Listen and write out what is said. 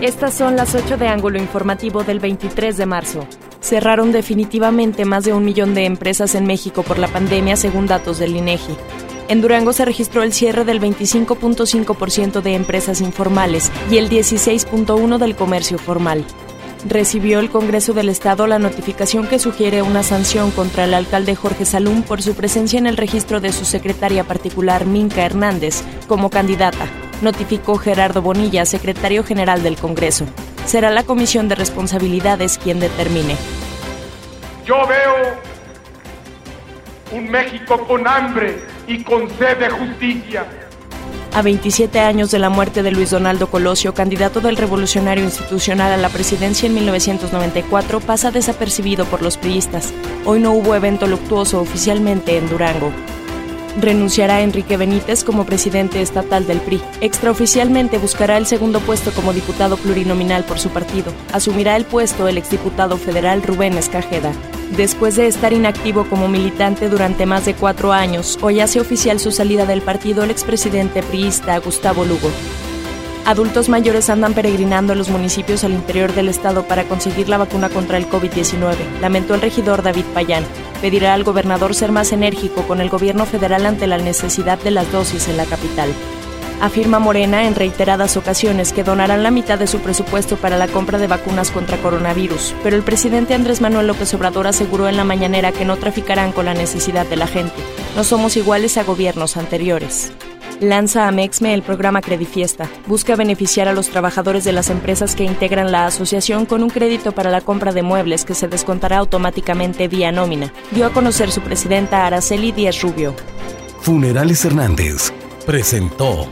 Estas son las 8 de ángulo informativo del 23 de marzo. Cerraron definitivamente más de un millón de empresas en México por la pandemia, según datos del INEGI. En Durango se registró el cierre del 25.5% de empresas informales y el 16.1% del comercio formal. Recibió el Congreso del Estado la notificación que sugiere una sanción contra el alcalde Jorge Salum por su presencia en el registro de su secretaria particular Minca Hernández como candidata notificó Gerardo Bonilla, secretario general del Congreso. Será la Comisión de Responsabilidades quien determine. Yo veo un México con hambre y con sed de justicia. A 27 años de la muerte de Luis Donaldo Colosio, candidato del Revolucionario Institucional a la presidencia en 1994, pasa desapercibido por los priistas. Hoy no hubo evento luctuoso oficialmente en Durango renunciará Enrique Benítez como presidente estatal del PRI. Extraoficialmente buscará el segundo puesto como diputado plurinominal por su partido. Asumirá el puesto el exdiputado federal Rubén Escajeda. Después de estar inactivo como militante durante más de cuatro años, hoy hace oficial su salida del partido el expresidente priista Gustavo Lugo. Adultos mayores andan peregrinando a los municipios al interior del estado para conseguir la vacuna contra el COVID-19, lamentó el regidor David Payán. Pedirá al gobernador ser más enérgico con el gobierno federal ante la necesidad de las dosis en la capital. Afirma Morena en reiteradas ocasiones que donarán la mitad de su presupuesto para la compra de vacunas contra coronavirus, pero el presidente Andrés Manuel López Obrador aseguró en la mañanera que no traficarán con la necesidad de la gente. No somos iguales a gobiernos anteriores. Lanza a Mexme el programa Credifiesta. Busca beneficiar a los trabajadores de las empresas que integran la asociación con un crédito para la compra de muebles que se descontará automáticamente vía nómina. Dio a conocer su presidenta Araceli Díaz Rubio. Funerales Hernández presentó